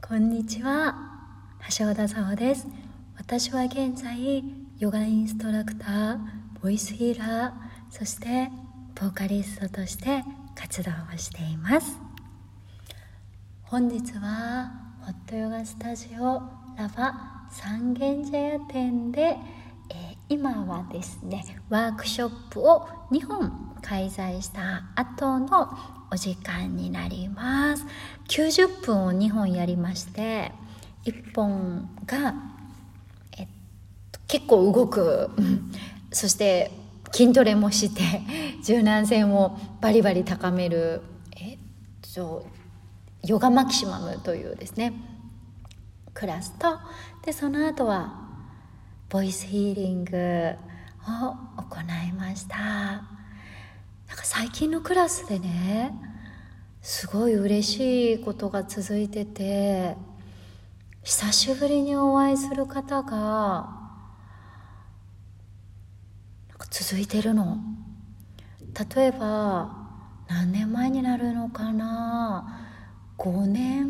こんにちは。橋田沙穂です。私は現在ヨガインストラクターボイスヒーラーそしてボーカリストとして活動をしています。本日はホットヨガスタジオラバ三軒茶屋店で、えー、今はですねワークショップを2本開催した後のお時間になります。90分を2本やりまして1本が、えっと、結構動く、そして筋トレもして柔軟性もバリバリ高める、えっと、ヨガマキシマムというですねクラスとでその後はボイスヒーリングを行いました。なんか最近のクラスでねすごい嬉しいことが続いてて久しぶりにお会いする方が続いてるの。例えば何年前になるのかな。5年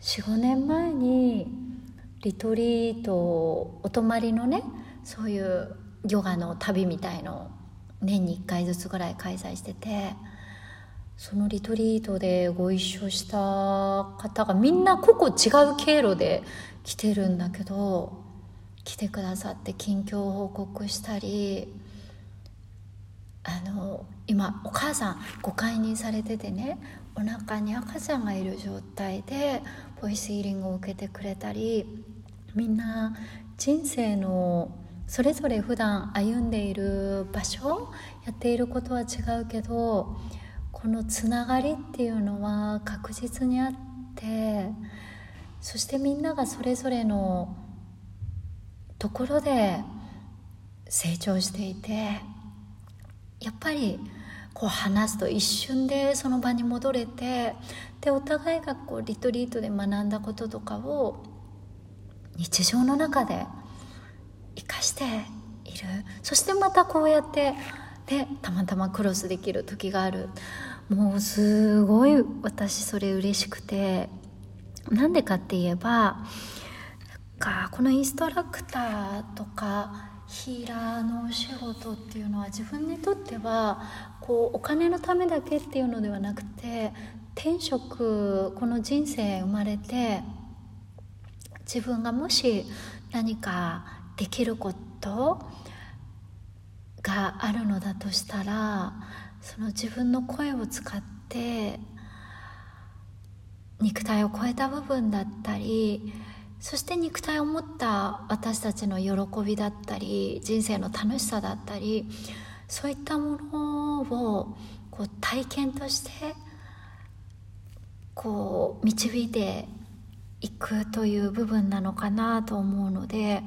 ？45年前にリトリートお泊まりのねそういうヨガの旅みたいの年に1回ずつぐらい開催してて。そのリトリートでご一緒した方がみんな個々違う経路で来てるんだけど来てくださって近況を報告したりあの今お母さんご解任されててねお腹に赤ちゃんがいる状態でボイスヒーリングを受けてくれたりみんな人生のそれぞれ普段歩んでいる場所やっていることは違うけどこのつながりっていうのは確実にあってそしてみんながそれぞれのところで成長していてやっぱりこう話すと一瞬でその場に戻れてでお互いがこうリトリートで学んだこととかを日常の中で生かしている。そしてまたこうやってでたまたまクロスできる時がある。もうすごい私それ嬉しくて。なんでかって言えばかこのインストラクターとかヒーラーのお仕事っていうのは自分にとってはこうお金のためだけっていうのではなくて天職この人生生まれて自分がもし何かできることがあるのだとしたらその自分の声を使って肉体を超えた部分だったりそして肉体を持った私たちの喜びだったり人生の楽しさだったりそういったものをこう体験としてこう導いていくという部分なのかなと思うので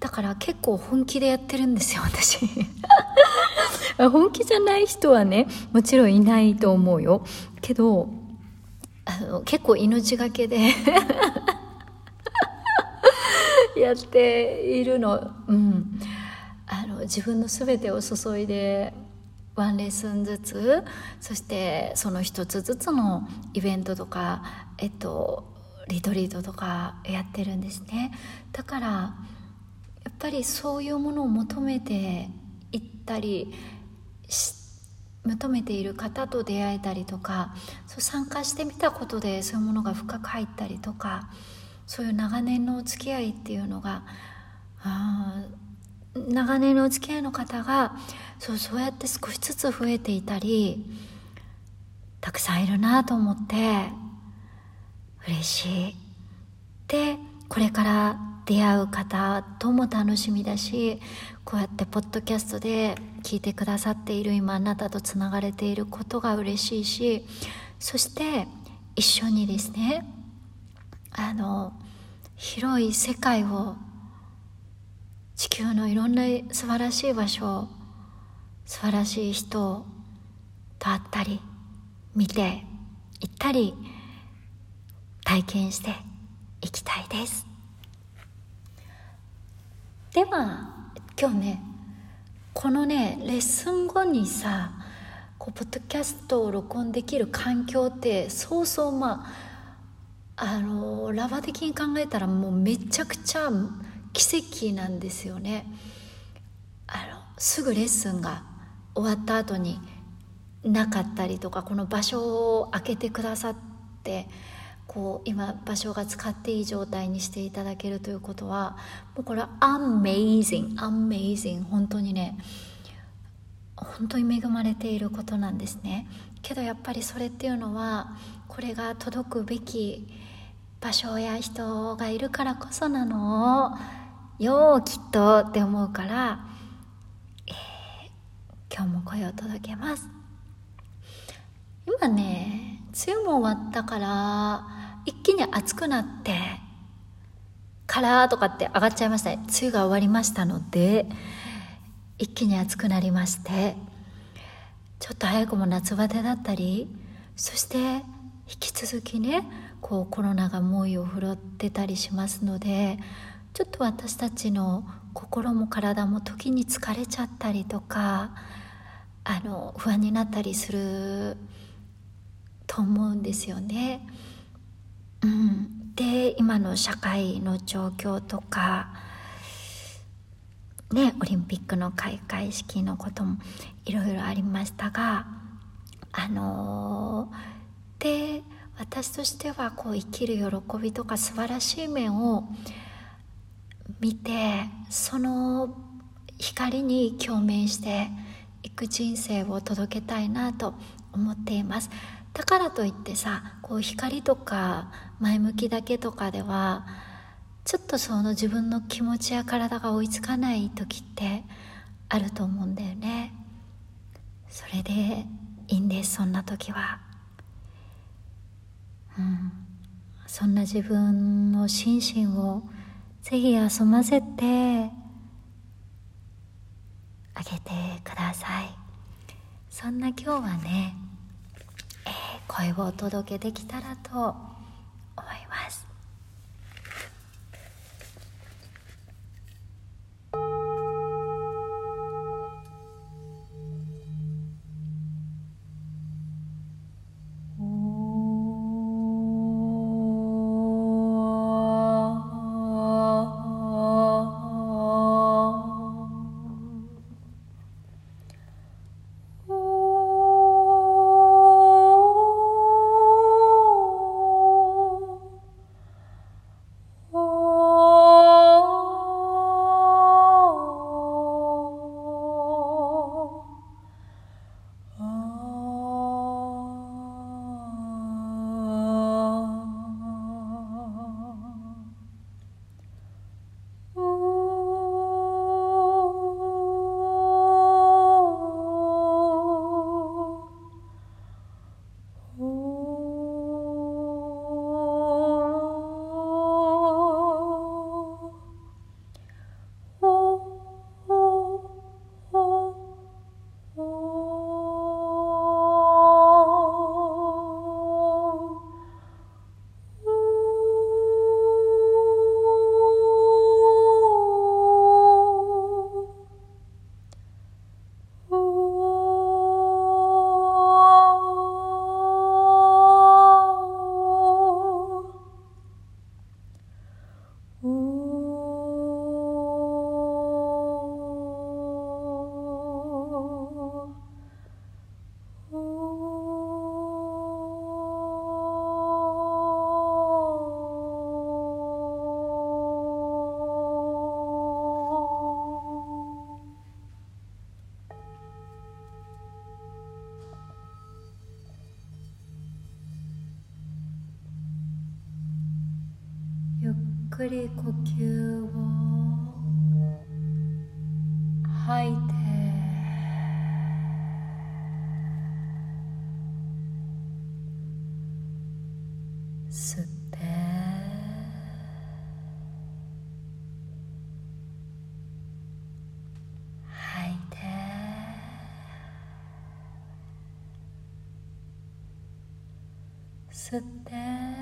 だから結構本気でやってるんですよ私。本気じゃない人はねもちろんいないと思うよ。けどあの結構命がけで やっているの。うん。あの自分の全てを注いでワンレッスンずつそしてその一つずつのイベントとかえっとリトリートとかやってるんですね。だからやっぱりそういうものを求めていったり求めている方と出会えたりとかそう参加してみたことでそういうものが深く入ったりとかそういう長年のお付き合いっていうのがあ長年のお付き合いの方がそうそうやって少しずつ増えていたりたくさんいるなと思って嬉しい。でこれから出会う方とも楽しみだしこうやってポッドキャストで聞いてくださっている今あなたとつながれていることが嬉しいしそして一緒にですねあの広い世界を地球のいろんな素晴らしい場所素晴らしい人と会ったり見て行ったり体験していきたいです。では今日ねこのねレッスン後にさこうポッドキャストを録音できる環境ってそうそうまああのラバ的に考えたらもうめちゃくちゃ奇跡なんですよね。あのすぐレッスンが終わった後になかったりとかこの場所を開けてくださってこう今場所が使っていい状態にしていただけるということはもうこれはアンメイジングアメイジン本当にね本当に恵まれていることなんですね。けどやっぱりそれっていうのはこれが届くべき場所や人がいるからこそなのよきっとって思うから、えー、今日も声を届けます。今ね梅雨も終わったから一気に暑くなってカラーとかって上がっちゃいましたね梅雨が終わりましたので一気に暑くなりましてちょっと早くも夏バテだったりそして引き続きねこうコロナが猛威を振るってたりしますのでちょっと私たちの心も体も時に疲れちゃったりとかあの不安になったりすると思うんですよね。今の社会の状況とかねオリンピックの開会式のこともいろいろありましたがあのー、で私としてはこう生きる喜びとか素晴らしい面を見てその光に共鳴していく人生を届けたいなと思っています。だからといってさこう光とか前向きだけとかではちょっとその自分の気持ちや体が追いつかない時ってあると思うんだよね。それでいいんですそんな時は。うん。そんな自分の心身をぜひ休ませてあげてください。そんな今日はね声をお届けできたらと思います。くり呼吸を吐いて。吸って。吐いて。吸って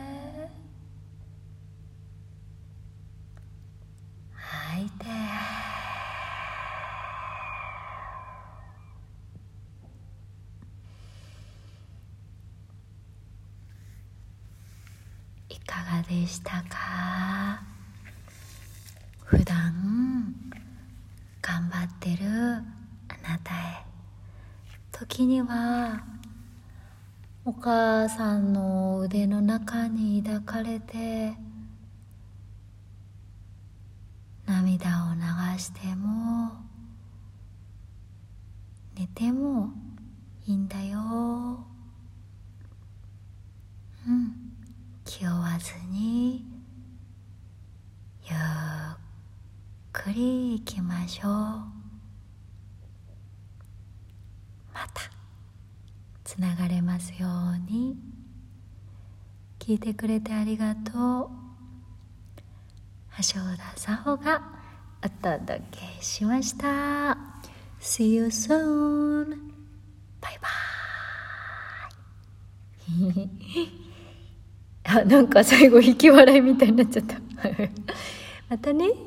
かがでしたか？普段頑張ってるあなたへ。時にはお母さんの腕の中に抱かれて涙を流しても寝てもいいんだようん気負わずにゆっくり行きましょう。またつながれますように。聞いてくれてありがとう。橋田沙穂がお届けしました。See you soon. バイバイあなんか最後引き笑いみたいになっちゃった。またね。